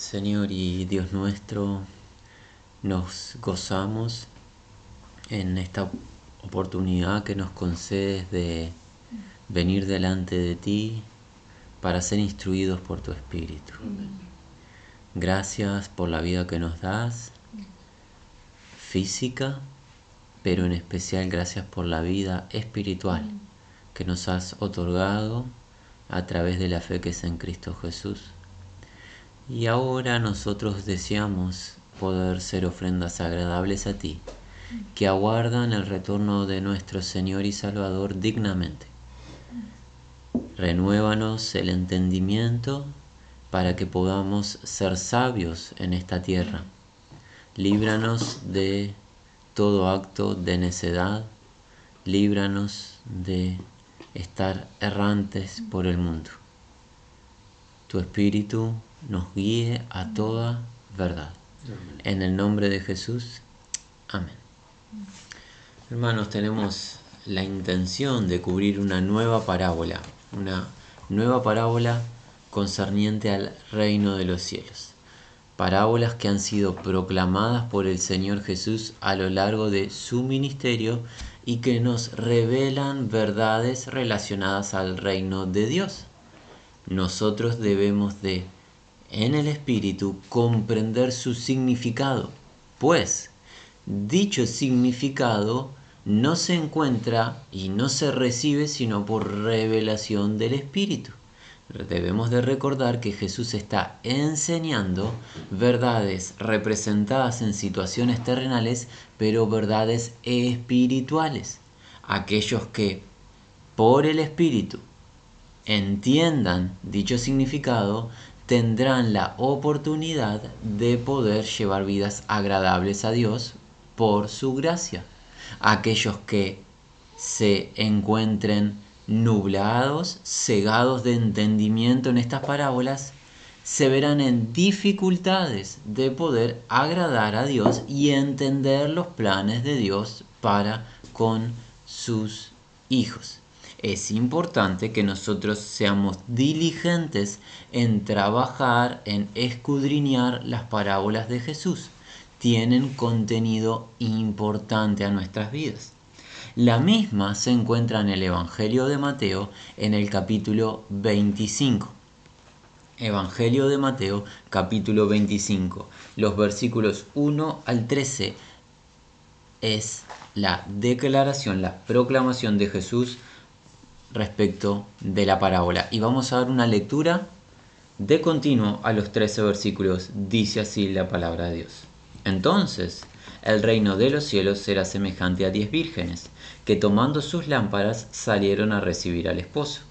Señor y Dios nuestro, nos gozamos en esta oportunidad que nos concedes de venir delante de ti para ser instruidos por tu Espíritu. Gracias por la vida que nos das, física, pero en especial gracias por la vida espiritual que nos has otorgado a través de la fe que es en Cristo Jesús. Y ahora nosotros deseamos poder ser ofrendas agradables a ti, que aguardan el retorno de nuestro Señor y Salvador dignamente. Renuévanos el entendimiento para que podamos ser sabios en esta tierra. Líbranos de todo acto de necedad, líbranos de estar errantes por el mundo. Tu Espíritu nos guíe a toda verdad. En el nombre de Jesús, amén. Hermanos, tenemos la intención de cubrir una nueva parábola, una nueva parábola concerniente al reino de los cielos. Parábolas que han sido proclamadas por el Señor Jesús a lo largo de su ministerio y que nos revelan verdades relacionadas al reino de Dios. Nosotros debemos de en el espíritu comprender su significado, pues dicho significado no se encuentra y no se recibe sino por revelación del espíritu. Debemos de recordar que Jesús está enseñando verdades representadas en situaciones terrenales, pero verdades espirituales. Aquellos que por el Espíritu entiendan dicho significado, tendrán la oportunidad de poder llevar vidas agradables a Dios por su gracia. Aquellos que se encuentren nublados, cegados de entendimiento en estas parábolas, se verán en dificultades de poder agradar a Dios y entender los planes de Dios para con sus hijos es importante que nosotros seamos diligentes en trabajar, en escudriñar las parábolas de Jesús. Tienen contenido importante a nuestras vidas. La misma se encuentra en el Evangelio de Mateo en el capítulo 25. Evangelio de Mateo capítulo 25. Los versículos 1 al 13 es la declaración, la proclamación de Jesús respecto de la parábola. Y vamos a dar una lectura de continuo a los 13 versículos. Dice así la palabra de Dios. Entonces, el reino de los cielos será semejante a diez vírgenes, que tomando sus lámparas salieron a recibir al esposo.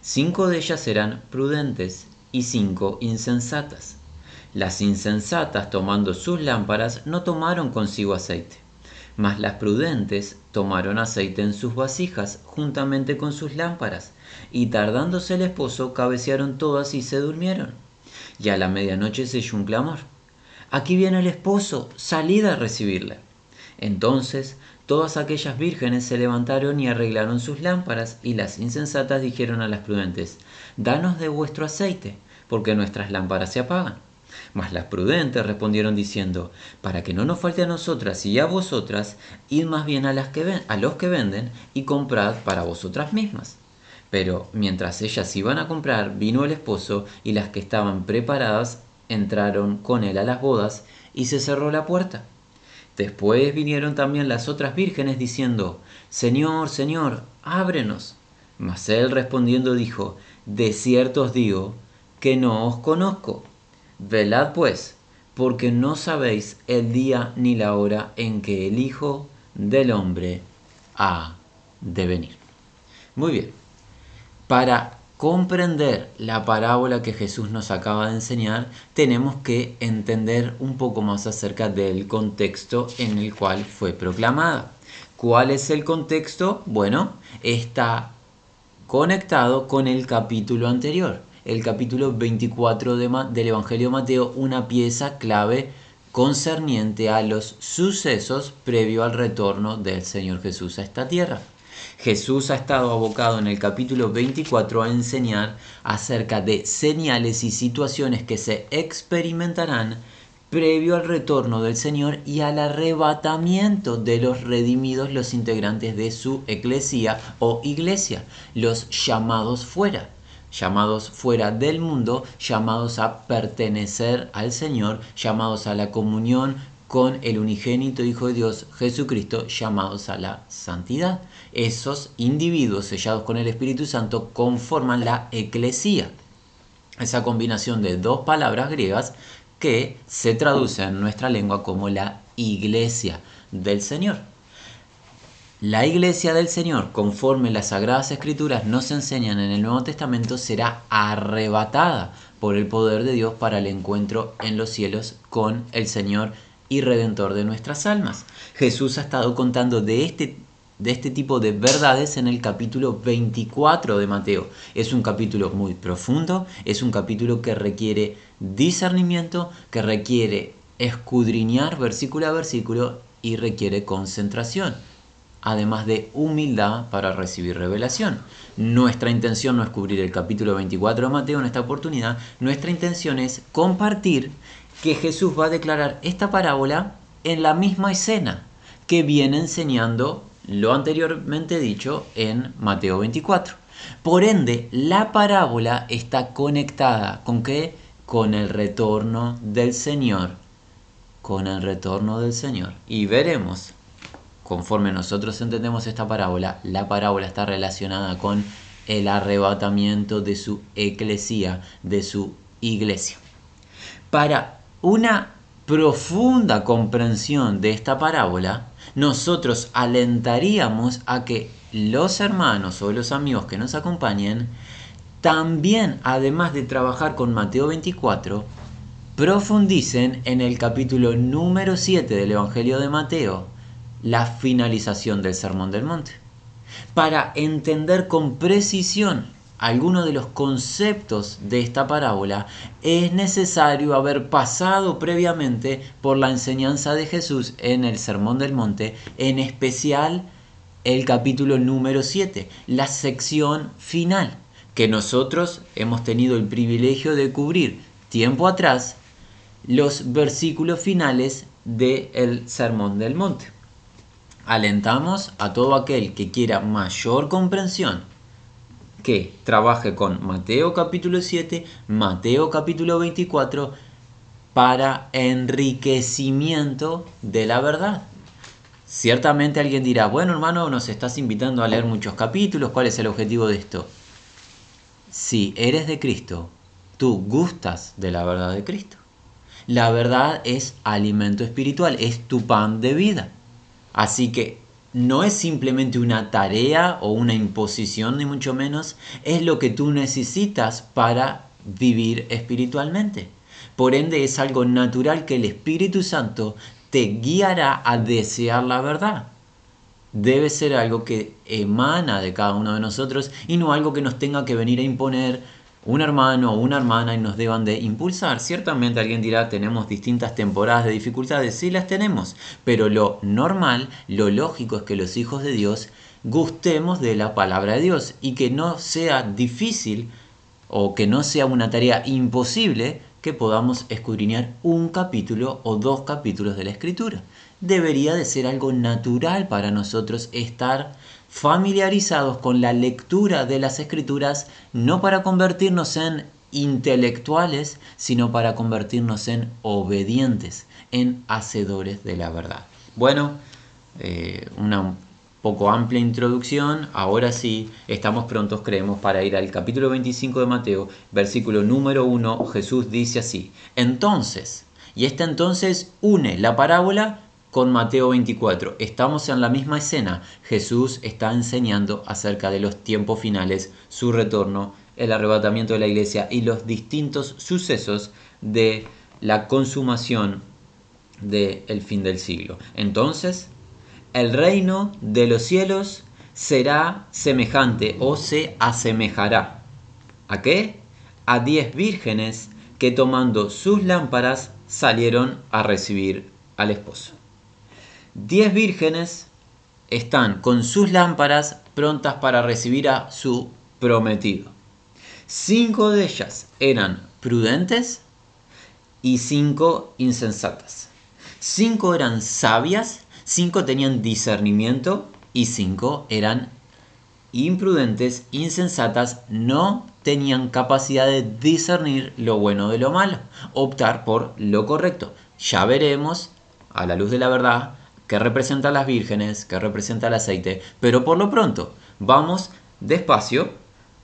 Cinco de ellas eran prudentes y cinco insensatas. Las insensatas, tomando sus lámparas, no tomaron consigo aceite mas las prudentes tomaron aceite en sus vasijas juntamente con sus lámparas, y tardándose el esposo cabecearon todas y se durmieron. Y a la medianoche se oyó un clamor. Aquí viene el esposo, salid a recibirle. Entonces todas aquellas vírgenes se levantaron y arreglaron sus lámparas, y las insensatas dijeron a las prudentes, Danos de vuestro aceite, porque nuestras lámparas se apagan. Mas las prudentes respondieron diciendo, para que no nos falte a nosotras y a vosotras, id más bien a, las que ven, a los que venden y comprad para vosotras mismas. Pero mientras ellas iban a comprar, vino el esposo y las que estaban preparadas entraron con él a las bodas y se cerró la puerta. Después vinieron también las otras vírgenes diciendo, Señor, Señor, ábrenos. Mas él respondiendo dijo, De cierto os digo que no os conozco. Velad pues, porque no sabéis el día ni la hora en que el Hijo del Hombre ha de venir. Muy bien, para comprender la parábola que Jesús nos acaba de enseñar, tenemos que entender un poco más acerca del contexto en el cual fue proclamada. ¿Cuál es el contexto? Bueno, está conectado con el capítulo anterior el capítulo 24 del Evangelio de Mateo, una pieza clave concerniente a los sucesos previo al retorno del Señor Jesús a esta tierra. Jesús ha estado abocado en el capítulo 24 a enseñar acerca de señales y situaciones que se experimentarán previo al retorno del Señor y al arrebatamiento de los redimidos, los integrantes de su eclesía o iglesia, los llamados fuera, llamados fuera del mundo, llamados a pertenecer al Señor, llamados a la comunión con el unigénito Hijo de Dios, Jesucristo, llamados a la santidad. Esos individuos sellados con el Espíritu Santo conforman la eclesía. Esa combinación de dos palabras griegas que se traduce en nuestra lengua como la iglesia del Señor. La iglesia del Señor, conforme las sagradas escrituras nos enseñan en el Nuevo Testamento, será arrebatada por el poder de Dios para el encuentro en los cielos con el Señor y Redentor de nuestras almas. Jesús ha estado contando de este de este tipo de verdades en el capítulo 24 de Mateo. Es un capítulo muy profundo, es un capítulo que requiere discernimiento, que requiere escudriñar versículo a versículo y requiere concentración, además de humildad para recibir revelación. Nuestra intención no es cubrir el capítulo 24 de Mateo en esta oportunidad, nuestra intención es compartir que Jesús va a declarar esta parábola en la misma escena que viene enseñando lo anteriormente dicho en Mateo 24. Por ende, la parábola está conectada con qué? Con el retorno del Señor. Con el retorno del Señor. Y veremos, conforme nosotros entendemos esta parábola, la parábola está relacionada con el arrebatamiento de su eclesía, de su iglesia. Para una profunda comprensión de esta parábola, nosotros alentaríamos a que los hermanos o los amigos que nos acompañen también, además de trabajar con Mateo 24, profundicen en el capítulo número 7 del Evangelio de Mateo, la finalización del Sermón del Monte, para entender con precisión algunos de los conceptos de esta parábola, es necesario haber pasado previamente por la enseñanza de Jesús en el Sermón del Monte, en especial el capítulo número 7, la sección final, que nosotros hemos tenido el privilegio de cubrir tiempo atrás, los versículos finales del Sermón del Monte. Alentamos a todo aquel que quiera mayor comprensión que trabaje con Mateo capítulo 7, Mateo capítulo 24, para enriquecimiento de la verdad. Ciertamente alguien dirá, bueno hermano, nos estás invitando a leer muchos capítulos, ¿cuál es el objetivo de esto? Si eres de Cristo, tú gustas de la verdad de Cristo. La verdad es alimento espiritual, es tu pan de vida. Así que no es simplemente una tarea o una imposición, ni mucho menos, es lo que tú necesitas para vivir espiritualmente. Por ende es algo natural que el Espíritu Santo te guiará a desear la verdad. Debe ser algo que emana de cada uno de nosotros y no algo que nos tenga que venir a imponer un hermano o una hermana y nos deban de impulsar. Ciertamente alguien dirá, tenemos distintas temporadas de dificultades, sí las tenemos, pero lo normal, lo lógico es que los hijos de Dios gustemos de la palabra de Dios y que no sea difícil o que no sea una tarea imposible que podamos escudriñar un capítulo o dos capítulos de la escritura. Debería de ser algo natural para nosotros estar familiarizados con la lectura de las escrituras no para convertirnos en intelectuales, sino para convertirnos en obedientes, en hacedores de la verdad. Bueno, eh, una poco amplia introducción, ahora sí, estamos prontos, creemos, para ir al capítulo 25 de Mateo, versículo número 1, Jesús dice así, entonces, y este entonces une la parábola con Mateo 24. Estamos en la misma escena. Jesús está enseñando acerca de los tiempos finales, su retorno, el arrebatamiento de la iglesia y los distintos sucesos de la consumación del fin del siglo. Entonces, el reino de los cielos será semejante o se asemejará. ¿A qué? A diez vírgenes que tomando sus lámparas salieron a recibir al esposo. Diez vírgenes están con sus lámparas prontas para recibir a su prometido. Cinco de ellas eran prudentes y cinco insensatas. Cinco eran sabias, cinco tenían discernimiento y cinco eran imprudentes, insensatas, no tenían capacidad de discernir lo bueno de lo malo, optar por lo correcto. Ya veremos, a la luz de la verdad, qué representan las vírgenes, qué representa el aceite, pero por lo pronto vamos despacio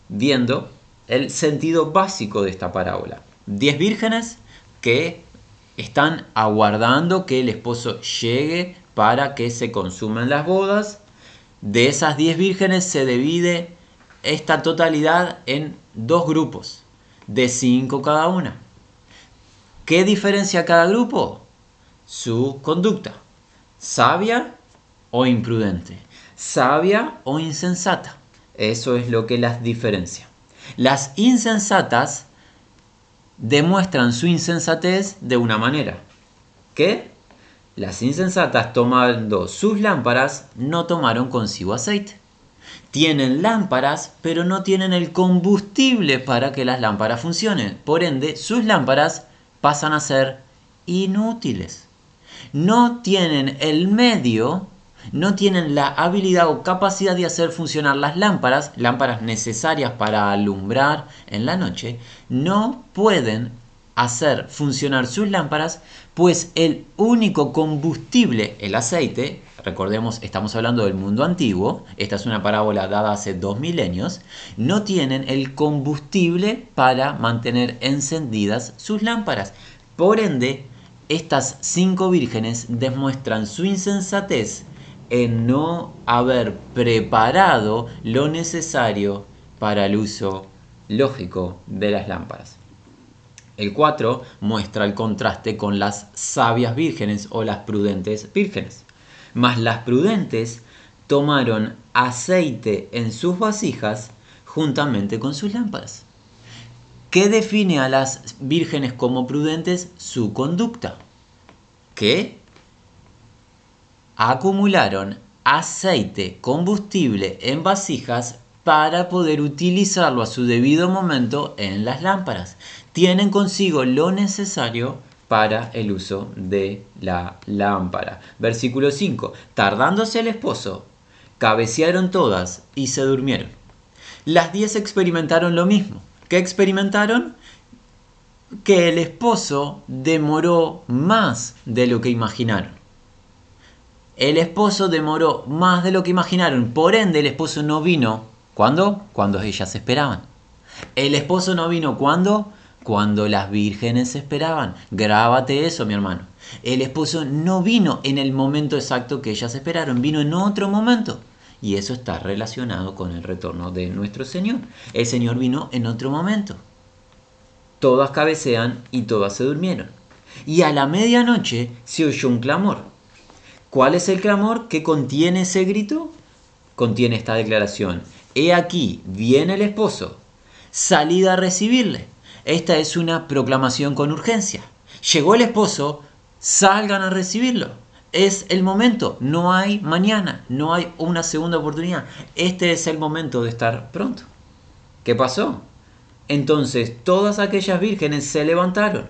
viendo el sentido básico de esta parábola. Diez vírgenes que están aguardando que el esposo llegue para que se consuman las bodas. De esas diez vírgenes se divide esta totalidad en dos grupos, de cinco cada una. ¿Qué diferencia cada grupo? Su conducta, sabia o imprudente, sabia o insensata. Eso es lo que las diferencia. Las insensatas demuestran su insensatez de una manera. ¿Qué? Las insensatas tomando sus lámparas no tomaron consigo aceite. Tienen lámparas, pero no tienen el combustible para que las lámparas funcionen. Por ende, sus lámparas pasan a ser inútiles. No tienen el medio, no tienen la habilidad o capacidad de hacer funcionar las lámparas, lámparas necesarias para alumbrar en la noche, no pueden hacer funcionar sus lámparas, pues el único combustible, el aceite, recordemos, estamos hablando del mundo antiguo, esta es una parábola dada hace dos milenios, no tienen el combustible para mantener encendidas sus lámparas. Por ende, estas cinco vírgenes demuestran su insensatez en no haber preparado lo necesario para el uso lógico de las lámparas. El 4 muestra el contraste con las sabias vírgenes o las prudentes vírgenes. Mas las prudentes tomaron aceite en sus vasijas juntamente con sus lámparas. ¿Qué define a las vírgenes como prudentes? Su conducta. Que acumularon aceite, combustible en vasijas para poder utilizarlo a su debido momento en las lámparas tienen consigo lo necesario para el uso de la lámpara. Versículo 5. Tardándose el esposo, cabecearon todas y se durmieron. Las diez experimentaron lo mismo. ¿Qué experimentaron? Que el esposo demoró más de lo que imaginaron. El esposo demoró más de lo que imaginaron. Por ende, el esposo no vino. ¿Cuándo? Cuando ellas esperaban. El esposo no vino cuando cuando las vírgenes esperaban. Grábate eso, mi hermano. El esposo no vino en el momento exacto que ellas esperaron, vino en otro momento. Y eso está relacionado con el retorno de nuestro Señor. El Señor vino en otro momento. Todas cabecean y todas se durmieron. Y a la medianoche se oyó un clamor. ¿Cuál es el clamor que contiene ese grito? Contiene esta declaración. He aquí, viene el esposo, salida a recibirle. Esta es una proclamación con urgencia. Llegó el esposo, salgan a recibirlo. Es el momento, no hay mañana, no hay una segunda oportunidad. Este es el momento de estar pronto. ¿Qué pasó? Entonces todas aquellas vírgenes se levantaron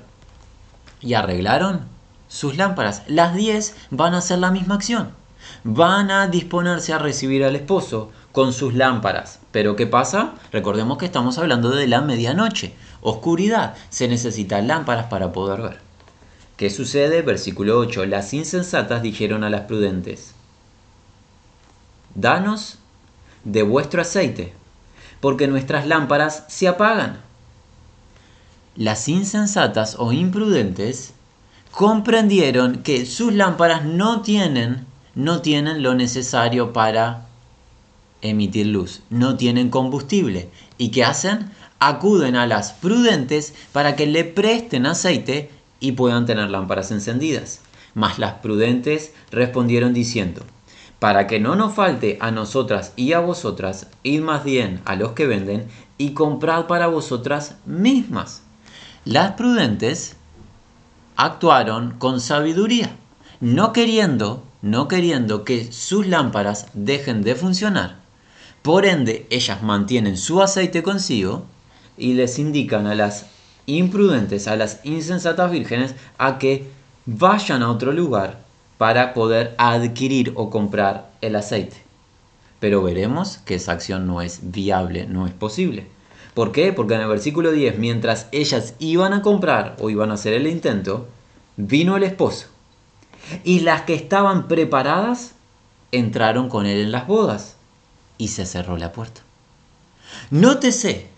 y arreglaron sus lámparas. Las diez van a hacer la misma acción. Van a disponerse a recibir al esposo con sus lámparas. Pero ¿qué pasa? Recordemos que estamos hablando de la medianoche oscuridad, se necesitan lámparas para poder ver. ¿Qué sucede? Versículo 8. Las insensatas dijeron a las prudentes, Danos de vuestro aceite, porque nuestras lámparas se apagan. Las insensatas o imprudentes comprendieron que sus lámparas no tienen, no tienen lo necesario para emitir luz, no tienen combustible. ¿Y qué hacen? acuden a las prudentes para que le presten aceite y puedan tener lámparas encendidas. Mas las prudentes respondieron diciendo, para que no nos falte a nosotras y a vosotras, id más bien a los que venden y comprad para vosotras mismas. Las prudentes actuaron con sabiduría, no queriendo, no queriendo que sus lámparas dejen de funcionar, Por ende, ellas mantienen su aceite consigo y les indican a las imprudentes, a las insensatas vírgenes, a que vayan a otro lugar para poder adquirir o comprar el aceite. Pero veremos que esa acción no es viable, no es posible. ¿Por qué? Porque en el versículo 10, mientras ellas iban a comprar o iban a hacer el intento, vino el esposo. Y las que estaban preparadas entraron con él en las bodas y se cerró la puerta. Nótese,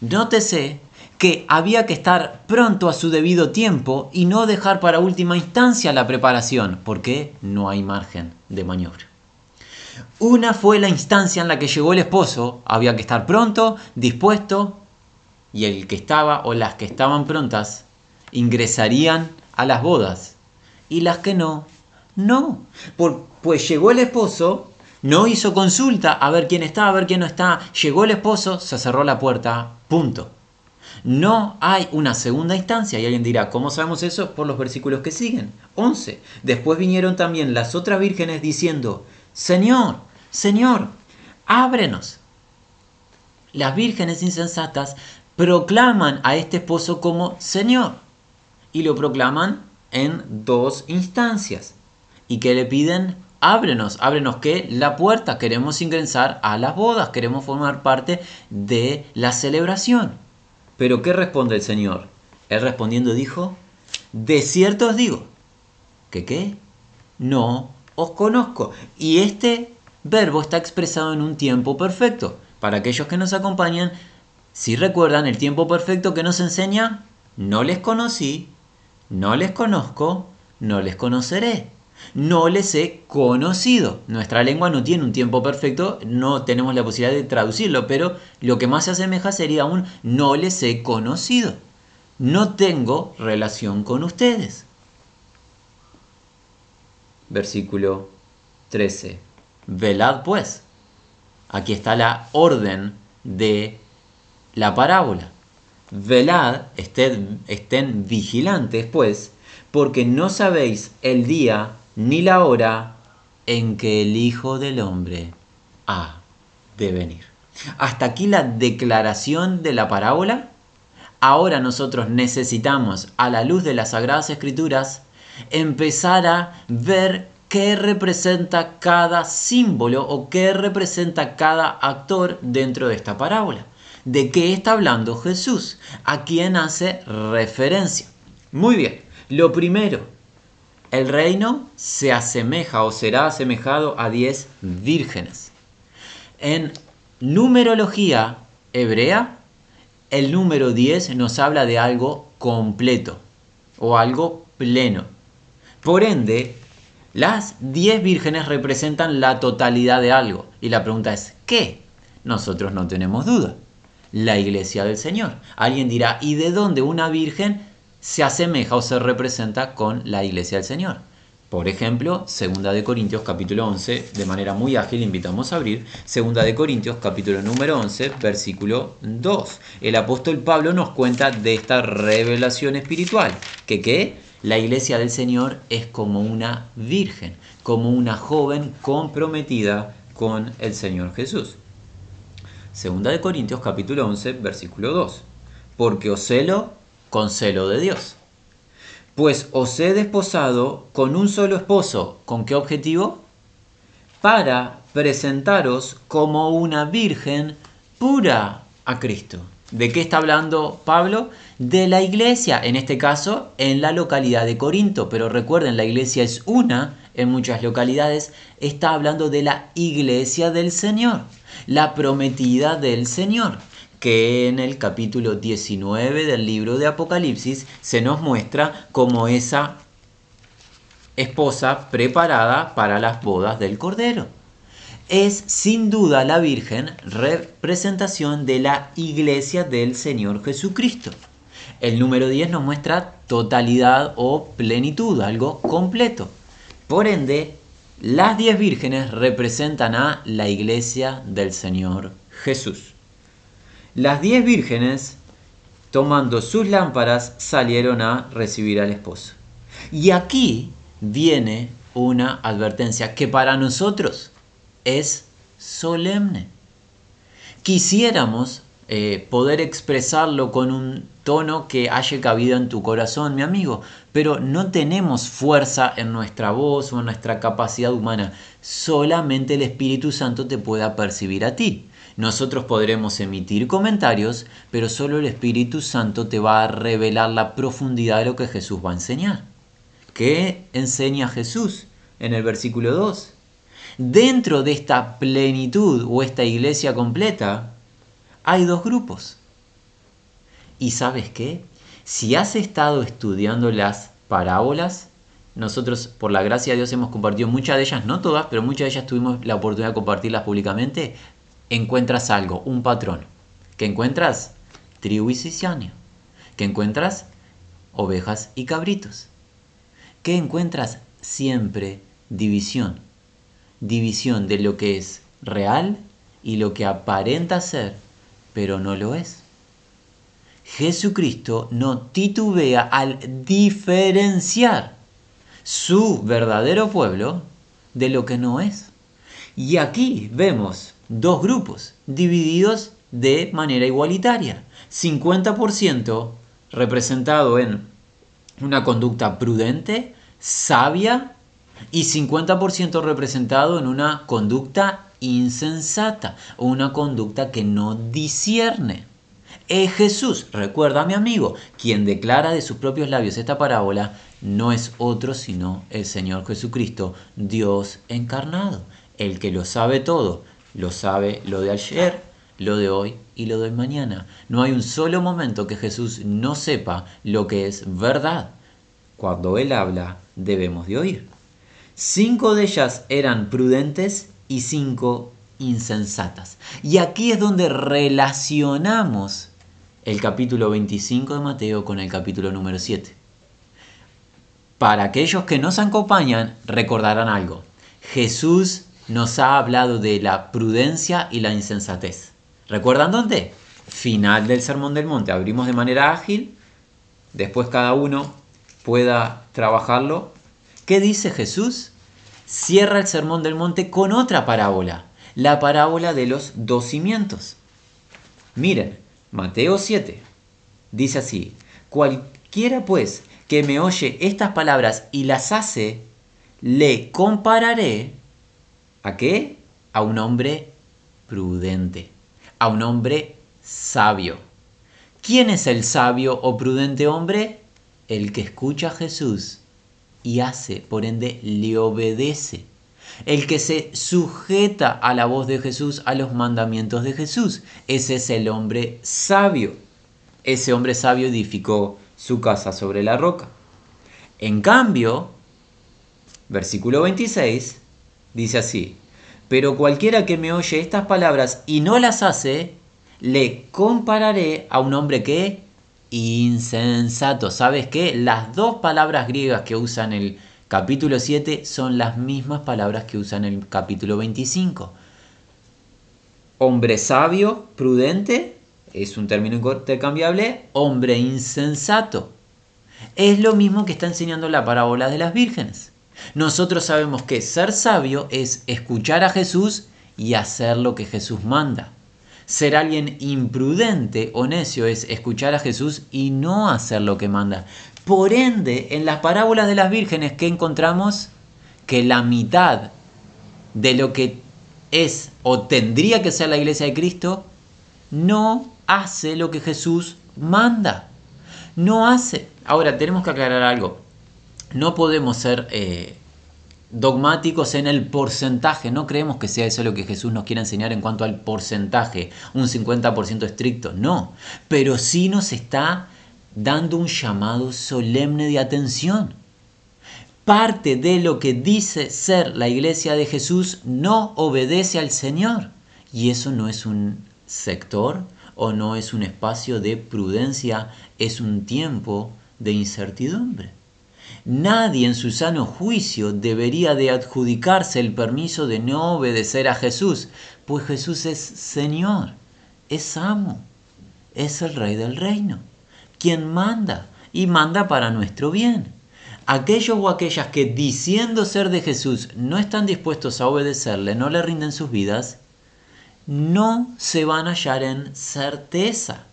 nótese que había que estar pronto a su debido tiempo y no dejar para última instancia la preparación, porque no hay margen de maniobra. Una fue la instancia en la que llegó el esposo, había que estar pronto, dispuesto, y el que estaba o las que estaban prontas ingresarían a las bodas, y las que no, no, pues llegó el esposo, no hizo consulta a ver quién está, a ver quién no está, llegó el esposo, se cerró la puerta, punto. No hay una segunda instancia. Y alguien dirá, ¿cómo sabemos eso? Por los versículos que siguen. 11. Después vinieron también las otras vírgenes diciendo, Señor, Señor, ábrenos. Las vírgenes insensatas proclaman a este esposo como Señor. Y lo proclaman en dos instancias. Y que le piden, ábrenos, ábrenos que la puerta, queremos ingresar a las bodas, queremos formar parte de la celebración. Pero ¿qué responde el Señor? Él respondiendo dijo, de cierto os digo, ¿que qué? No os conozco. Y este verbo está expresado en un tiempo perfecto. Para aquellos que nos acompañan, si recuerdan el tiempo perfecto que nos enseña, no les conocí, no les conozco, no les conoceré. No les he conocido. Nuestra lengua no tiene un tiempo perfecto, no tenemos la posibilidad de traducirlo, pero lo que más se asemeja sería un no les he conocido. No tengo relación con ustedes. Versículo 13. Velad pues. Aquí está la orden de la parábola. Velad, estén, estén vigilantes pues, porque no sabéis el día ni la hora en que el Hijo del Hombre ha de venir. Hasta aquí la declaración de la parábola. Ahora nosotros necesitamos, a la luz de las Sagradas Escrituras, empezar a ver qué representa cada símbolo o qué representa cada actor dentro de esta parábola. ¿De qué está hablando Jesús? ¿A quién hace referencia? Muy bien, lo primero, el reino se asemeja o será asemejado a diez vírgenes. En numerología hebrea, el número 10 nos habla de algo completo o algo pleno. Por ende, las 10 vírgenes representan la totalidad de algo. Y la pregunta es, ¿qué? Nosotros no tenemos duda. La iglesia del Señor. Alguien dirá, ¿y de dónde una virgen se asemeja o se representa con la iglesia del Señor. Por ejemplo, Segunda de Corintios capítulo 11, de manera muy ágil invitamos a abrir, Segunda de Corintios capítulo número 11, versículo 2. El apóstol Pablo nos cuenta de esta revelación espiritual, que qué? La iglesia del Señor es como una virgen, como una joven comprometida con el Señor Jesús. Segunda de Corintios capítulo 11, versículo 2. Porque os celo con celo de Dios. Pues os he desposado con un solo esposo. ¿Con qué objetivo? Para presentaros como una virgen pura a Cristo. ¿De qué está hablando Pablo? De la iglesia, en este caso en la localidad de Corinto, pero recuerden, la iglesia es una en muchas localidades, está hablando de la iglesia del Señor, la prometida del Señor que en el capítulo 19 del libro de Apocalipsis se nos muestra como esa esposa preparada para las bodas del Cordero. Es sin duda la Virgen representación de la iglesia del Señor Jesucristo. El número 10 nos muestra totalidad o plenitud, algo completo. Por ende, las 10 vírgenes representan a la iglesia del Señor Jesús. Las diez vírgenes, tomando sus lámparas, salieron a recibir al esposo. Y aquí viene una advertencia que para nosotros es solemne. Quisiéramos eh, poder expresarlo con un tono que haya cabida en tu corazón, mi amigo, pero no tenemos fuerza en nuestra voz o en nuestra capacidad humana. Solamente el Espíritu Santo te pueda percibir a ti. Nosotros podremos emitir comentarios, pero solo el Espíritu Santo te va a revelar la profundidad de lo que Jesús va a enseñar. ¿Qué enseña Jesús en el versículo 2? Dentro de esta plenitud o esta iglesia completa, hay dos grupos. ¿Y sabes qué? Si has estado estudiando las parábolas, nosotros por la gracia de Dios hemos compartido muchas de ellas, no todas, pero muchas de ellas tuvimos la oportunidad de compartirlas públicamente, encuentras algo, un patrón. ¿Qué encuentras? Tribu y cizaña. ¿Qué encuentras? Ovejas y cabritos. ¿Qué encuentras? Siempre división. División de lo que es real y lo que aparenta ser pero no lo es. Jesucristo no titubea al diferenciar su verdadero pueblo de lo que no es. Y aquí vemos dos grupos divididos de manera igualitaria. 50% representado en una conducta prudente, sabia, y 50% representado en una conducta insensata una conducta que no discierne. Es Jesús, recuerda mi amigo, quien declara de sus propios labios esta parábola, no es otro sino el Señor Jesucristo, Dios encarnado, el que lo sabe todo, lo sabe lo de ayer, lo de hoy y lo de mañana. No hay un solo momento que Jesús no sepa lo que es verdad. Cuando Él habla, debemos de oír. Cinco de ellas eran prudentes y cinco insensatas. Y aquí es donde relacionamos el capítulo 25 de Mateo con el capítulo número 7. Para aquellos que nos acompañan, recordarán algo. Jesús nos ha hablado de la prudencia y la insensatez. ¿Recuerdan dónde? Final del Sermón del Monte. Abrimos de manera ágil, después cada uno pueda trabajarlo. ¿Qué dice Jesús? cierra el Sermón del Monte con otra parábola, la parábola de los dos cimientos. Miren, Mateo 7 dice así, cualquiera pues que me oye estas palabras y las hace, le compararé a qué? A un hombre prudente, a un hombre sabio. ¿Quién es el sabio o prudente hombre? El que escucha a Jesús y hace, por ende le obedece. El que se sujeta a la voz de Jesús, a los mandamientos de Jesús. Ese es el hombre sabio. Ese hombre sabio edificó su casa sobre la roca. En cambio, versículo 26 dice así, pero cualquiera que me oye estas palabras y no las hace, le compararé a un hombre que insensato. ¿Sabes qué? Las dos palabras griegas que usan el capítulo 7 son las mismas palabras que usan el capítulo 25. Hombre sabio, prudente, es un término intercambiable. Hombre insensato. Es lo mismo que está enseñando la parábola de las vírgenes. Nosotros sabemos que ser sabio es escuchar a Jesús y hacer lo que Jesús manda. Ser alguien imprudente o necio es escuchar a Jesús y no hacer lo que manda. Por ende, en las parábolas de las vírgenes, ¿qué encontramos? Que la mitad de lo que es o tendría que ser la iglesia de Cristo no hace lo que Jesús manda. No hace. Ahora, tenemos que aclarar algo. No podemos ser eh, dogmáticos en el porcentaje. No creemos que sea eso lo que Jesús nos quiere enseñar en cuanto al porcentaje, un 50% estricto, no. Pero sí nos está dando un llamado solemne de atención. Parte de lo que dice ser la iglesia de Jesús no obedece al Señor. Y eso no es un sector o no es un espacio de prudencia, es un tiempo de incertidumbre. Nadie en su sano juicio debería de adjudicarse el permiso de no obedecer a Jesús, pues Jesús es Señor, es amo, es el Rey del reino, quien manda y manda para nuestro bien. Aquellos o aquellas que diciendo ser de Jesús no están dispuestos a obedecerle, no le rinden sus vidas, no se van a hallar en certeza.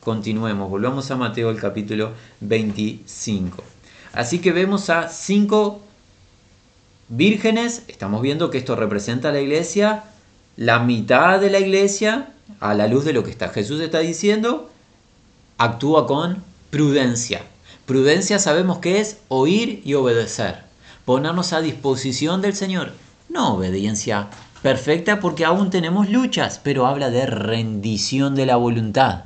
Continuemos, volvamos a Mateo el capítulo 25. Así que vemos a cinco vírgenes, estamos viendo que esto representa a la iglesia, la mitad de la iglesia, a la luz de lo que está, Jesús está diciendo, actúa con prudencia. Prudencia sabemos que es oír y obedecer, ponernos a disposición del Señor, no obediencia perfecta porque aún tenemos luchas, pero habla de rendición de la voluntad,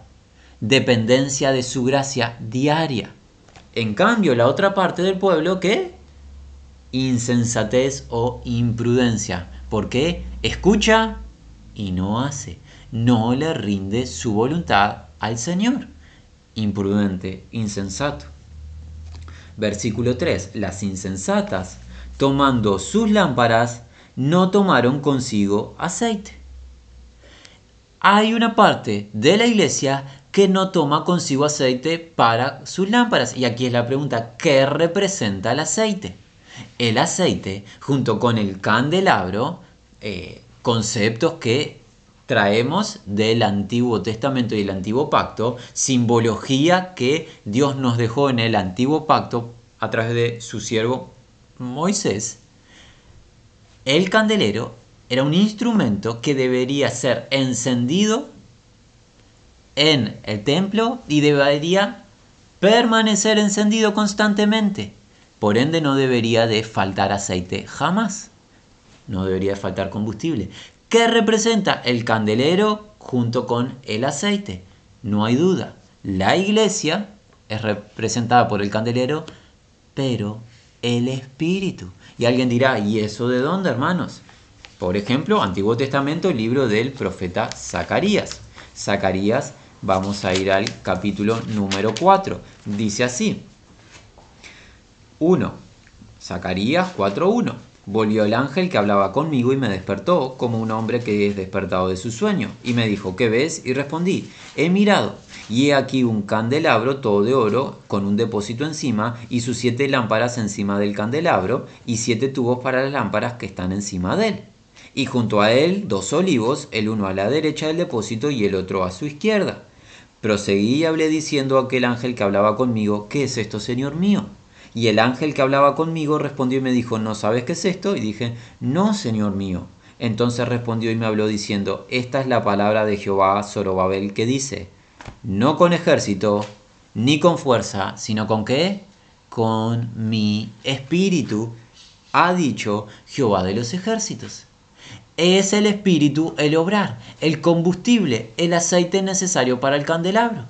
dependencia de su gracia diaria. En cambio, la otra parte del pueblo, ¿qué? Insensatez o imprudencia, porque escucha y no hace, no le rinde su voluntad al Señor. Imprudente, insensato. Versículo 3. Las insensatas, tomando sus lámparas, no tomaron consigo aceite. Hay una parte de la iglesia que no toma consigo aceite para sus lámparas. Y aquí es la pregunta, ¿qué representa el aceite? El aceite, junto con el candelabro, eh, conceptos que traemos del Antiguo Testamento y el Antiguo Pacto, simbología que Dios nos dejó en el Antiguo Pacto a través de su siervo Moisés, el candelero era un instrumento que debería ser encendido en el templo y debería permanecer encendido constantemente. Por ende no debería de faltar aceite jamás. No debería de faltar combustible. ¿Qué representa el candelero junto con el aceite? No hay duda. La iglesia es representada por el candelero, pero el espíritu. Y alguien dirá, ¿y eso de dónde, hermanos? Por ejemplo, Antiguo Testamento, el libro del profeta Zacarías. Zacarías, vamos a ir al capítulo número 4. Dice así. 1. Zacarías 4.1. Volvió el ángel que hablaba conmigo y me despertó como un hombre que es despertado de su sueño. Y me dijo, ¿qué ves? Y respondí, he mirado y he aquí un candelabro todo de oro, con un depósito encima, y sus siete lámparas encima del candelabro, y siete tubos para las lámparas que están encima de él. Y junto a él dos olivos, el uno a la derecha del depósito y el otro a su izquierda. Proseguí y hablé diciendo a aquel ángel que hablaba conmigo, ¿qué es esto, Señor mío? Y el ángel que hablaba conmigo respondió y me dijo, ¿no sabes qué es esto? Y dije, no, Señor mío. Entonces respondió y me habló diciendo, esta es la palabra de Jehová Zorobabel que dice, no con ejército, ni con fuerza, sino con qué? Con mi espíritu, ha dicho Jehová de los ejércitos. Es el espíritu el obrar, el combustible, el aceite necesario para el candelabro.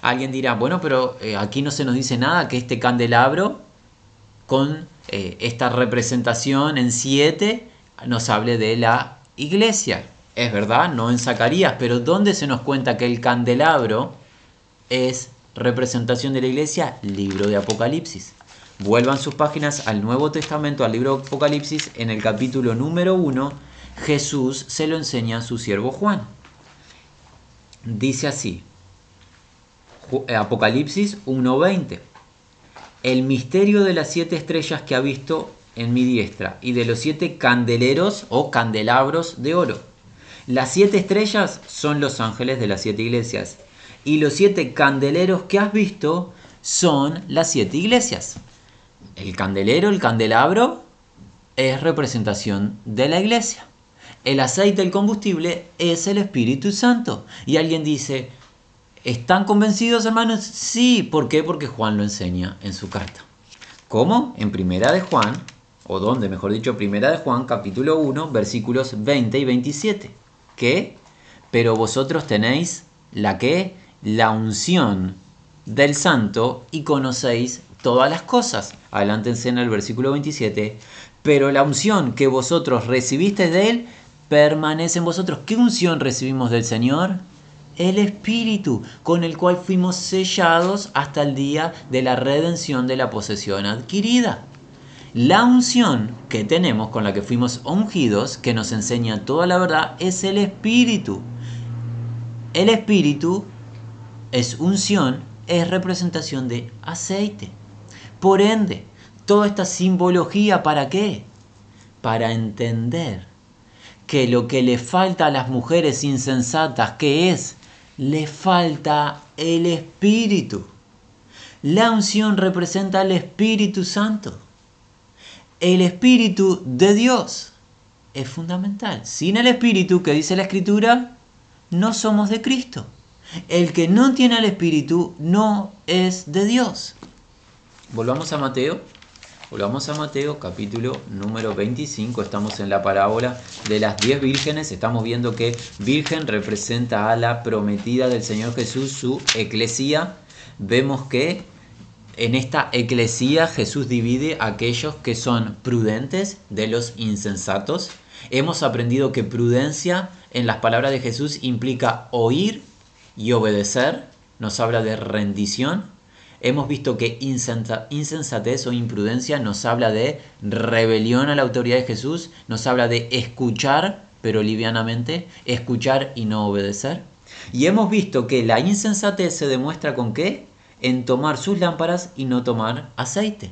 Alguien dirá, bueno, pero eh, aquí no se nos dice nada que este candelabro con eh, esta representación en siete nos hable de la iglesia. Es verdad, no en Zacarías, pero ¿dónde se nos cuenta que el candelabro es representación de la iglesia? Libro de Apocalipsis. Vuelvan sus páginas al Nuevo Testamento, al libro de Apocalipsis, en el capítulo número 1, Jesús se lo enseña a su siervo Juan. Dice así, eh, Apocalipsis 1.20, el misterio de las siete estrellas que ha visto en mi diestra y de los siete candeleros o candelabros de oro las siete estrellas son los ángeles de las siete iglesias. Y los siete candeleros que has visto son las siete iglesias. El candelero, el candelabro, es representación de la iglesia. El aceite, el combustible, es el Espíritu Santo. Y alguien dice, ¿están convencidos hermanos? Sí, ¿por qué? Porque Juan lo enseña en su carta. ¿Cómo? En primera de Juan, o donde, mejor dicho, primera de Juan, capítulo 1, versículos 20 y 27 que, pero vosotros tenéis la que, la unción del santo y conocéis todas las cosas. Adelántense en el versículo 27. Pero la unción que vosotros recibisteis de él permanece en vosotros. ¿Qué unción recibimos del Señor? El Espíritu, con el cual fuimos sellados hasta el día de la redención de la posesión adquirida. La unción que tenemos con la que fuimos ungidos, que nos enseña toda la verdad, es el Espíritu. El Espíritu es unción, es representación de aceite. Por ende, toda esta simbología, ¿para qué? Para entender que lo que le falta a las mujeres insensatas, ¿qué es? Le falta el Espíritu. La unción representa al Espíritu Santo. El Espíritu de Dios es fundamental. Sin el Espíritu, que dice la Escritura, no somos de Cristo. El que no tiene el Espíritu no es de Dios. Volvamos a Mateo. Volvamos a Mateo capítulo número 25. Estamos en la parábola de las diez vírgenes. Estamos viendo que virgen representa a la prometida del Señor Jesús, su eclesía. Vemos que en esta eclesía Jesús divide a aquellos que son prudentes de los insensatos. Hemos aprendido que prudencia en las palabras de Jesús implica oír y obedecer. Nos habla de rendición. Hemos visto que insensatez o imprudencia nos habla de rebelión a la autoridad de Jesús. Nos habla de escuchar, pero livianamente, escuchar y no obedecer. Y hemos visto que la insensatez se demuestra con qué? en tomar sus lámparas y no tomar aceite.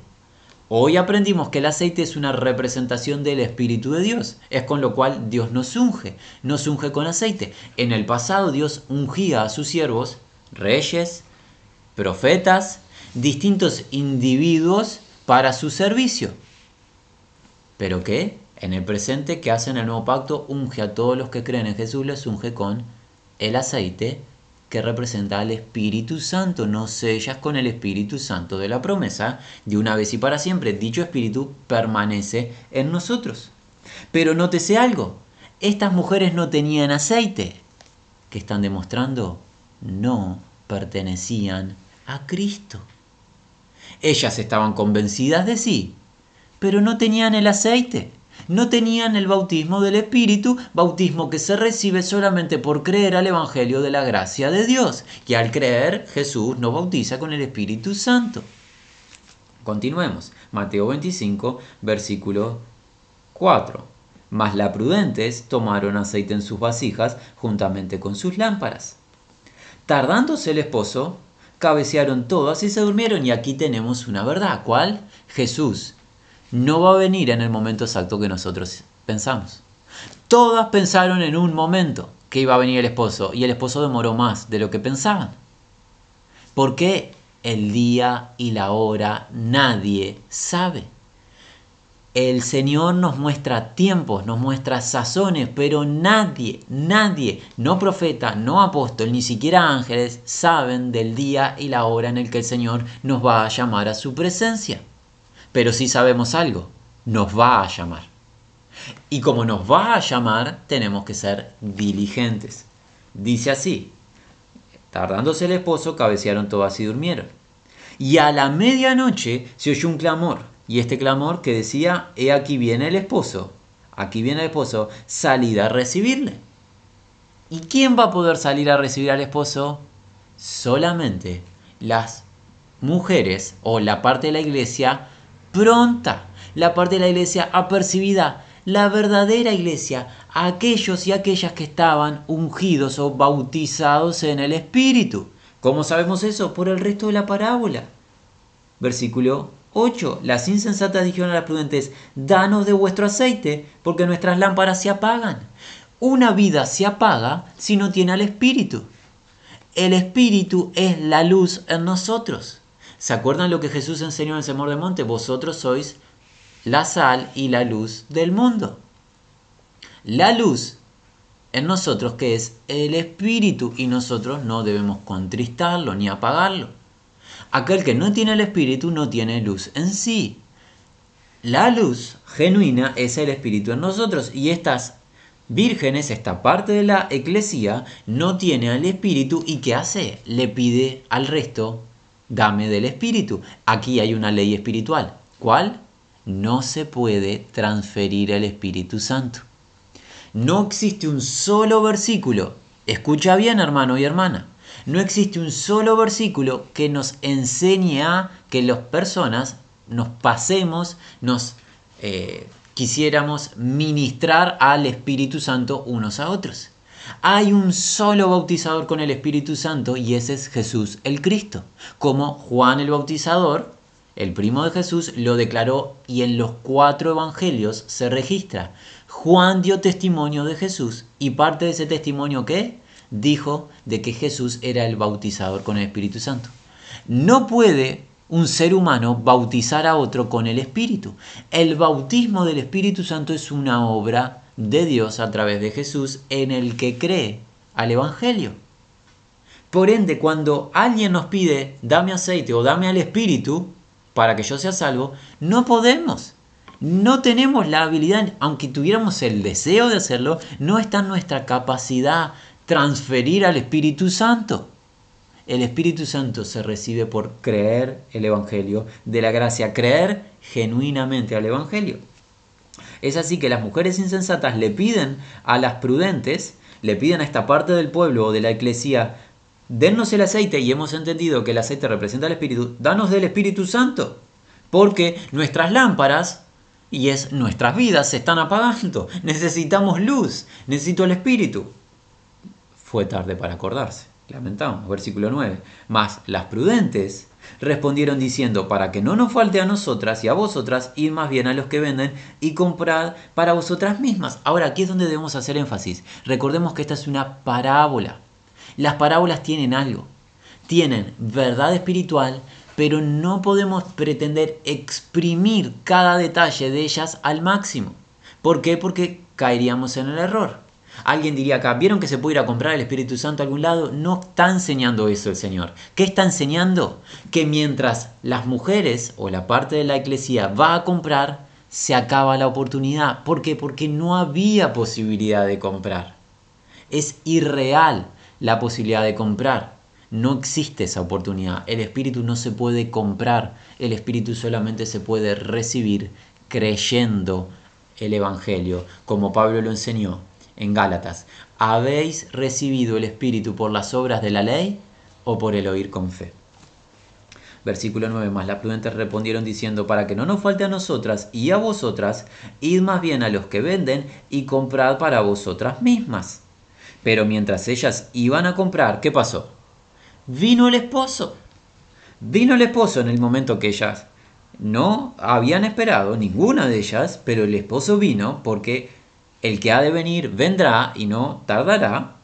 Hoy aprendimos que el aceite es una representación del Espíritu de Dios, es con lo cual Dios nos unge, nos unge con aceite. En el pasado Dios ungía a sus siervos, reyes, profetas, distintos individuos para su servicio. Pero que en el presente que hacen el nuevo pacto unge a todos los que creen en Jesús, les unge con el aceite que representa al Espíritu Santo. Nos sellas con el Espíritu Santo de la promesa de una vez y para siempre. Dicho Espíritu permanece en nosotros. Pero nótese algo, estas mujeres no tenían aceite, que están demostrando no pertenecían a Cristo. Ellas estaban convencidas de sí, pero no tenían el aceite no tenían el bautismo del Espíritu, bautismo que se recibe solamente por creer al Evangelio de la gracia de Dios. Y al creer, Jesús nos bautiza con el Espíritu Santo. Continuemos. Mateo 25, versículo 4. Mas las prudentes tomaron aceite en sus vasijas juntamente con sus lámparas. Tardándose el esposo, cabecearon todas y se durmieron. Y aquí tenemos una verdad. ¿Cuál? Jesús no va a venir en el momento exacto que nosotros pensamos. Todas pensaron en un momento que iba a venir el esposo y el esposo demoró más de lo que pensaban. Porque el día y la hora nadie sabe. El Señor nos muestra tiempos, nos muestra sazones, pero nadie, nadie, no profeta, no apóstol, ni siquiera ángeles, saben del día y la hora en el que el Señor nos va a llamar a su presencia. Pero sí sabemos algo, nos va a llamar. Y como nos va a llamar, tenemos que ser diligentes. Dice así, tardándose el esposo, cabecearon todas y durmieron. Y a la medianoche se oyó un clamor, y este clamor que decía, he aquí viene el esposo, aquí viene el esposo, salid a recibirle. ¿Y quién va a poder salir a recibir al esposo? Solamente las mujeres o la parte de la iglesia pronta la parte de la iglesia apercibida, la verdadera iglesia, aquellos y aquellas que estaban ungidos o bautizados en el Espíritu. ¿Cómo sabemos eso? Por el resto de la parábola. Versículo 8. Las insensatas dijeron a las prudentes, danos de vuestro aceite, porque nuestras lámparas se apagan. Una vida se apaga si no tiene al Espíritu. El Espíritu es la luz en nosotros. ¿Se acuerdan lo que Jesús enseñó en el Sermón de Monte? Vosotros sois la sal y la luz del mundo. La luz en nosotros que es el Espíritu y nosotros no debemos contristarlo ni apagarlo. Aquel que no tiene el Espíritu no tiene luz en sí. La luz genuina es el Espíritu en nosotros y estas vírgenes, esta parte de la eclesía, no tiene al Espíritu y ¿qué hace? Le pide al resto dame del Espíritu. Aquí hay una ley espiritual. ¿Cuál? No se puede transferir el Espíritu Santo. No existe un solo versículo. Escucha bien, hermano y hermana. No existe un solo versículo que nos enseñe a que las personas nos pasemos, nos eh, quisiéramos ministrar al Espíritu Santo unos a otros. Hay un solo bautizador con el Espíritu Santo y ese es Jesús el Cristo. Como Juan el Bautizador el primo de Jesús, lo declaró y en los cuatro evangelios se registra. Juan dio testimonio de Jesús y parte de ese testimonio que dijo de que Jesús era el bautizador con el Espíritu Santo. No puede un ser humano bautizar a otro con el Espíritu. El bautismo del Espíritu Santo es una obra de Dios a través de Jesús en el que cree al Evangelio. Por ende, cuando alguien nos pide, dame aceite o dame al Espíritu para que yo sea salvo, no podemos. No tenemos la habilidad, aunque tuviéramos el deseo de hacerlo, no está en nuestra capacidad transferir al Espíritu Santo. El Espíritu Santo se recibe por creer el Evangelio de la gracia, creer genuinamente al Evangelio. Es así que las mujeres insensatas le piden a las prudentes, le piden a esta parte del pueblo o de la iglesia, dennos el aceite y hemos entendido que el aceite representa el Espíritu, danos del Espíritu Santo, porque nuestras lámparas y es nuestras vidas se están apagando, necesitamos luz, necesito el Espíritu. Fue tarde para acordarse, lamentamos, versículo 9. Mas las prudentes respondieron diciendo, para que no nos falte a nosotras y a vosotras, id más bien a los que venden y comprad para vosotras mismas. Ahora, aquí es donde debemos hacer énfasis. Recordemos que esta es una parábola. Las parábolas tienen algo. Tienen verdad espiritual, pero no podemos pretender exprimir cada detalle de ellas al máximo. ¿Por qué? Porque caeríamos en el error. Alguien diría acá, ¿vieron que se puede ir a comprar el Espíritu Santo a algún lado? No está enseñando eso el Señor. ¿Qué está enseñando? Que mientras las mujeres o la parte de la iglesia va a comprar, se acaba la oportunidad. ¿Por qué? Porque no había posibilidad de comprar. Es irreal la posibilidad de comprar. No existe esa oportunidad. El espíritu no se puede comprar. El espíritu solamente se puede recibir creyendo el Evangelio, como Pablo lo enseñó en Gálatas. ¿Habéis recibido el espíritu por las obras de la ley o por el oír con fe? Versículo 9 más. Las prudentes respondieron diciendo, para que no nos falte a nosotras y a vosotras, id más bien a los que venden y comprad para vosotras mismas. Pero mientras ellas iban a comprar, ¿qué pasó? Vino el esposo. Vino el esposo en el momento que ellas no habían esperado, ninguna de ellas, pero el esposo vino porque el que ha de venir vendrá y no tardará.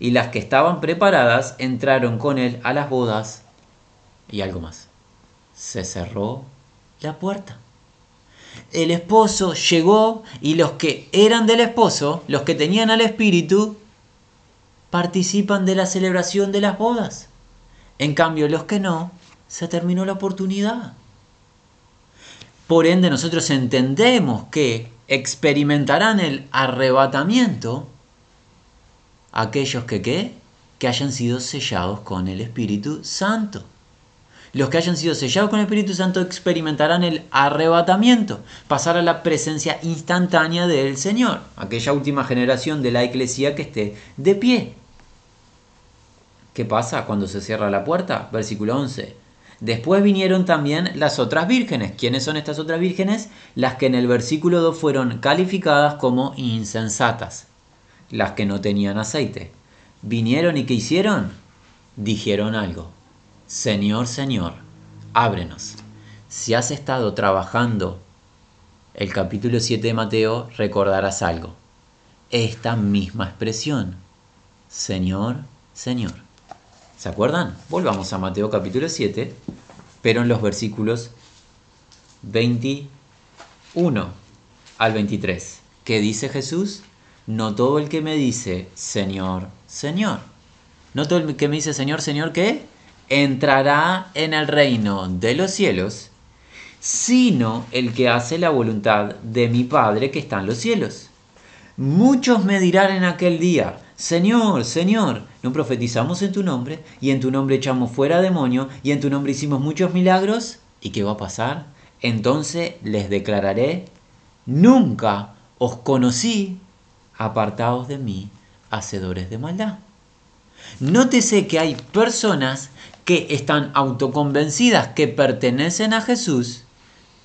Y las que estaban preparadas entraron con él a las bodas y algo más. Se cerró la puerta. El esposo llegó y los que eran del esposo, los que tenían al espíritu, participan de la celebración de las bodas. En cambio, los que no, se terminó la oportunidad. Por ende, nosotros entendemos que experimentarán el arrebatamiento aquellos que ¿qué? que hayan sido sellados con el Espíritu Santo. Los que hayan sido sellados con el Espíritu Santo experimentarán el arrebatamiento, pasar a la presencia instantánea del Señor, aquella última generación de la iglesia que esté de pie. ¿Qué pasa cuando se cierra la puerta? Versículo 11. Después vinieron también las otras vírgenes. ¿Quiénes son estas otras vírgenes? Las que en el versículo 2 fueron calificadas como insensatas, las que no tenían aceite. Vinieron y ¿qué hicieron? Dijeron algo. Señor, Señor, ábrenos. Si has estado trabajando el capítulo 7 de Mateo, recordarás algo. Esta misma expresión. Señor, Señor. ¿Se acuerdan? Volvamos a Mateo capítulo 7, pero en los versículos 21 al 23. ¿Qué dice Jesús? No todo el que me dice Señor, Señor. No todo el que me dice Señor, Señor, ¿qué? Entrará en el reino de los cielos, sino el que hace la voluntad de mi Padre que está en los cielos. Muchos me dirán en aquel día, Señor, Señor, ¿no profetizamos en tu nombre? Y en tu nombre echamos fuera demonio, y en tu nombre hicimos muchos milagros. ¿Y qué va a pasar? Entonces les declararé, nunca os conocí, apartados de mí, hacedores de maldad. Nótese que hay personas que están autoconvencidas que pertenecen a Jesús,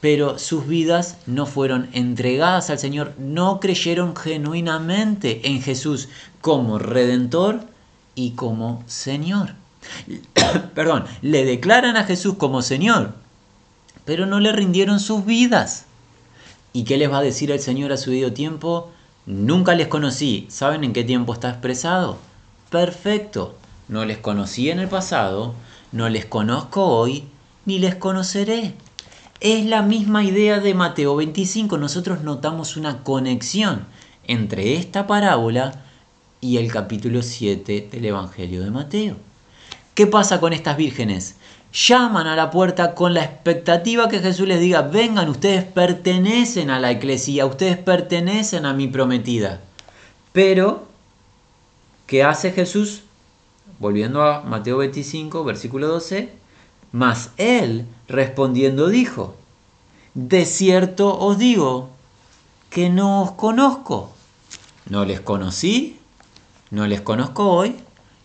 pero sus vidas no fueron entregadas al Señor, no creyeron genuinamente en Jesús como redentor y como Señor. Perdón, le declaran a Jesús como Señor, pero no le rindieron sus vidas. ¿Y qué les va a decir el Señor a su debido tiempo? Nunca les conocí. ¿Saben en qué tiempo está expresado? Perfecto. No les conocí en el pasado, no les conozco hoy, ni les conoceré. Es la misma idea de Mateo 25. Nosotros notamos una conexión entre esta parábola y el capítulo 7 del Evangelio de Mateo. ¿Qué pasa con estas vírgenes? Llaman a la puerta con la expectativa que Jesús les diga, vengan, ustedes pertenecen a la iglesia, ustedes pertenecen a mi prometida. Pero, ¿qué hace Jesús? Volviendo a Mateo 25, versículo 12, mas él respondiendo dijo, de cierto os digo que no os conozco. No les conocí, no les conozco hoy,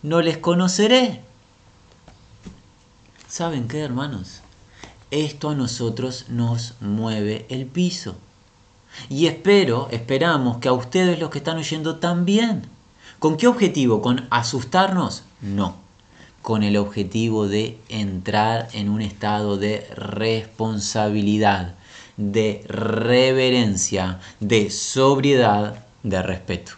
no les conoceré. ¿Saben qué, hermanos? Esto a nosotros nos mueve el piso. Y espero, esperamos que a ustedes los que están oyendo también. ¿Con qué objetivo? ¿Con asustarnos? No. Con el objetivo de entrar en un estado de responsabilidad, de reverencia, de sobriedad, de respeto.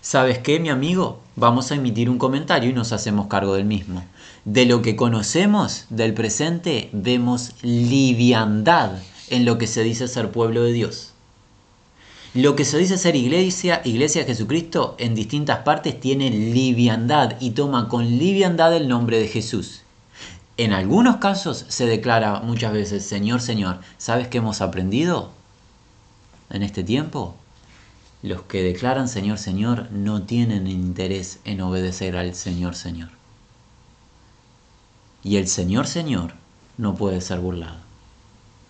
¿Sabes qué, mi amigo? Vamos a emitir un comentario y nos hacemos cargo del mismo. De lo que conocemos del presente vemos liviandad en lo que se dice ser pueblo de Dios. Lo que se dice ser iglesia, iglesia de Jesucristo, en distintas partes tiene liviandad y toma con liviandad el nombre de Jesús. En algunos casos se declara muchas veces, Señor, Señor, ¿sabes qué hemos aprendido en este tiempo? Los que declaran Señor, Señor no tienen interés en obedecer al Señor, Señor. Y el Señor Señor no puede ser burlado.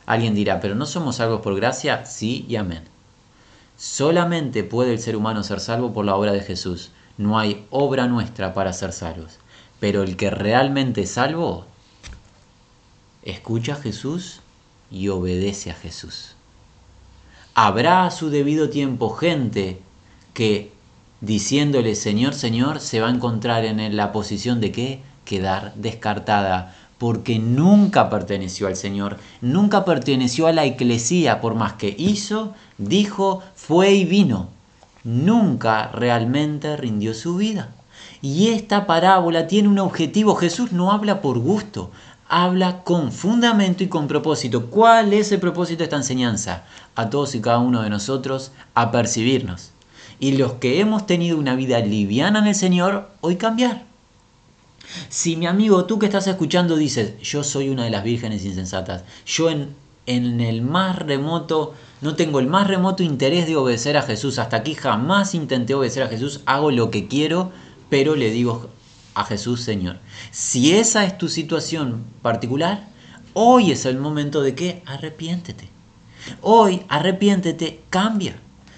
Alguien dirá, pero ¿no somos salvos por gracia? Sí y amén. Solamente puede el ser humano ser salvo por la obra de Jesús. No hay obra nuestra para ser salvos. Pero el que realmente es salvo, escucha a Jesús y obedece a Jesús. Habrá a su debido tiempo gente que diciéndole Señor, Señor, se va a encontrar en la posición de qué? quedar descartada, porque nunca perteneció al Señor, nunca perteneció a la eclesía, por más que hizo, dijo, fue y vino. Nunca realmente rindió su vida. Y esta parábola tiene un objetivo. Jesús no habla por gusto, habla con fundamento y con propósito. ¿Cuál es el propósito de esta enseñanza? A todos y cada uno de nosotros a percibirnos. Y los que hemos tenido una vida liviana en el Señor, hoy cambiar si mi amigo, tú que estás escuchando, dices, yo soy una de las vírgenes insensatas, yo en, en el más remoto, no tengo el más remoto interés de obedecer a Jesús, hasta aquí jamás intenté obedecer a Jesús, hago lo que quiero, pero le digo a Jesús, Señor. Si esa es tu situación particular, hoy es el momento de que arrepiéntete. Hoy arrepiéntete, cambia,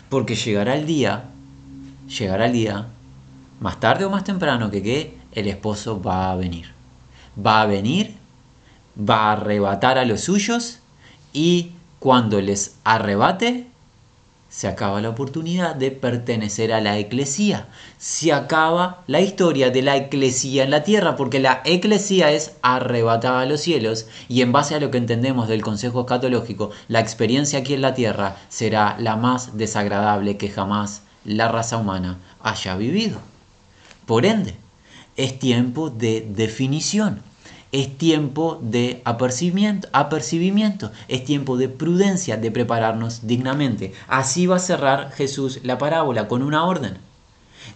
porque llegará el día, llegará el día, más tarde o más temprano, que qué el esposo va a venir. Va a venir, va a arrebatar a los suyos y cuando les arrebate, se acaba la oportunidad de pertenecer a la eclesía. Se acaba la historia de la eclesía en la tierra, porque la eclesía es arrebatada a los cielos y en base a lo que entendemos del Consejo Escatológico, la experiencia aquí en la tierra será la más desagradable que jamás la raza humana haya vivido. Por ende, es tiempo de definición, es tiempo de apercibimiento, apercibimiento, es tiempo de prudencia, de prepararnos dignamente. Así va a cerrar Jesús la parábola con una orden.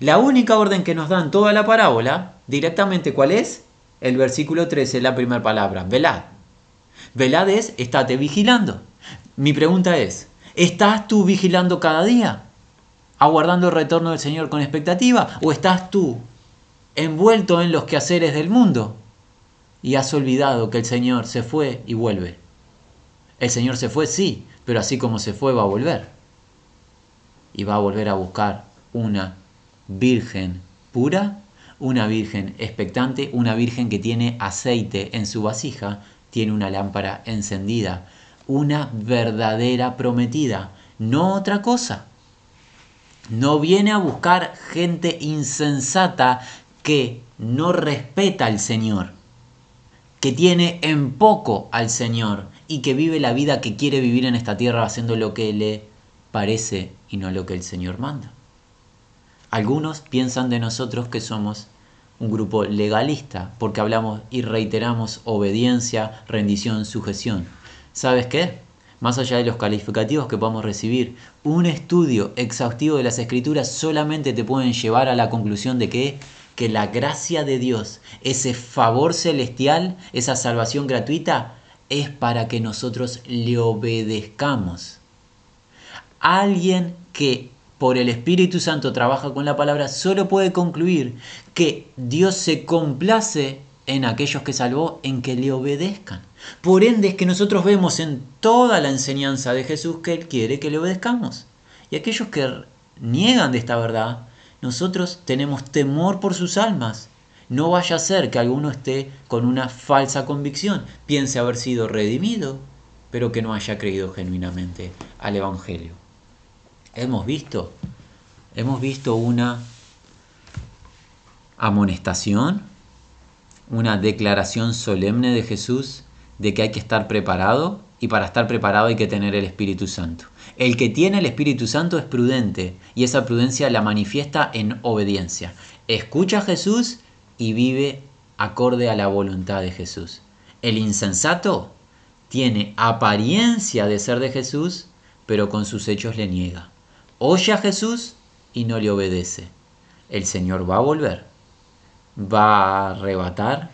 La única orden que nos dan toda la parábola, directamente, ¿cuál es? El versículo 13, la primera palabra, velad. Velad es, estate vigilando. Mi pregunta es, ¿estás tú vigilando cada día? ¿Aguardando el retorno del Señor con expectativa? ¿O estás tú envuelto en los quehaceres del mundo y has olvidado que el Señor se fue y vuelve. El Señor se fue, sí, pero así como se fue va a volver. Y va a volver a buscar una virgen pura, una virgen expectante, una virgen que tiene aceite en su vasija, tiene una lámpara encendida, una verdadera prometida, no otra cosa. No viene a buscar gente insensata que no respeta al Señor, que tiene en poco al Señor y que vive la vida que quiere vivir en esta tierra haciendo lo que le parece y no lo que el Señor manda. Algunos piensan de nosotros que somos un grupo legalista porque hablamos y reiteramos obediencia, rendición, sujeción. ¿Sabes qué? Más allá de los calificativos que podamos recibir, un estudio exhaustivo de las escrituras solamente te pueden llevar a la conclusión de que que la gracia de Dios, ese favor celestial, esa salvación gratuita, es para que nosotros le obedezcamos. Alguien que por el Espíritu Santo trabaja con la palabra solo puede concluir que Dios se complace en aquellos que salvó en que le obedezcan. Por ende es que nosotros vemos en toda la enseñanza de Jesús que Él quiere que le obedezcamos. Y aquellos que niegan de esta verdad, nosotros tenemos temor por sus almas. No vaya a ser que alguno esté con una falsa convicción, piense haber sido redimido, pero que no haya creído genuinamente al Evangelio. Hemos visto, hemos visto una amonestación, una declaración solemne de Jesús de que hay que estar preparado y para estar preparado hay que tener el Espíritu Santo. El que tiene el Espíritu Santo es prudente y esa prudencia la manifiesta en obediencia. Escucha a Jesús y vive acorde a la voluntad de Jesús. El insensato tiene apariencia de ser de Jesús, pero con sus hechos le niega. Oye a Jesús y no le obedece. El Señor va a volver, va a arrebatar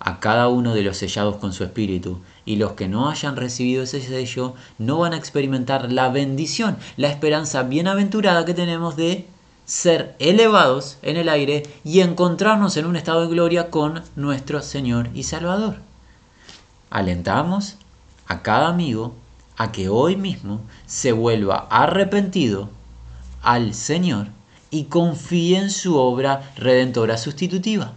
a cada uno de los sellados con su espíritu, y los que no hayan recibido ese sello no van a experimentar la bendición, la esperanza bienaventurada que tenemos de ser elevados en el aire y encontrarnos en un estado de gloria con nuestro Señor y Salvador. Alentamos a cada amigo a que hoy mismo se vuelva arrepentido al Señor y confíe en su obra redentora sustitutiva.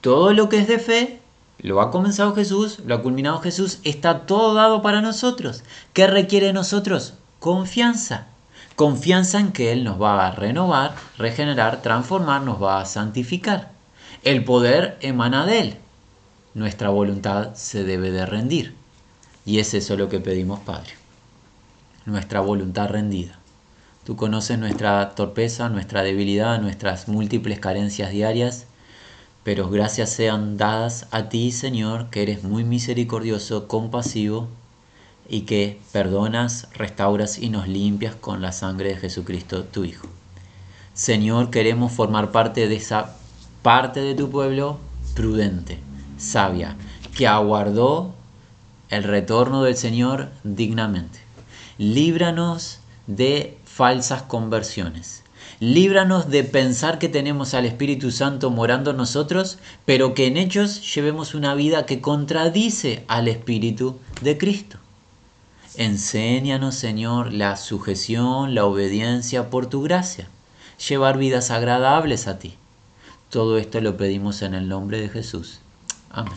Todo lo que es de fe lo ha comenzado Jesús, lo ha culminado Jesús, está todo dado para nosotros. ¿Qué requiere de nosotros? Confianza. Confianza en que Él nos va a renovar, regenerar, transformar, nos va a santificar. El poder emana de Él. Nuestra voluntad se debe de rendir. Y es eso lo que pedimos, Padre. Nuestra voluntad rendida. Tú conoces nuestra torpeza, nuestra debilidad, nuestras múltiples carencias diarias pero gracias sean dadas a ti, Señor, que eres muy misericordioso, compasivo y que perdonas, restauras y nos limpias con la sangre de Jesucristo, tu Hijo. Señor, queremos formar parte de esa parte de tu pueblo prudente, sabia, que aguardó el retorno del Señor dignamente. Líbranos de falsas conversiones. Líbranos de pensar que tenemos al Espíritu Santo morando en nosotros, pero que en ellos llevemos una vida que contradice al Espíritu de Cristo. Enséñanos, Señor, la sujeción, la obediencia por tu gracia, llevar vidas agradables a ti. Todo esto lo pedimos en el nombre de Jesús. Amén.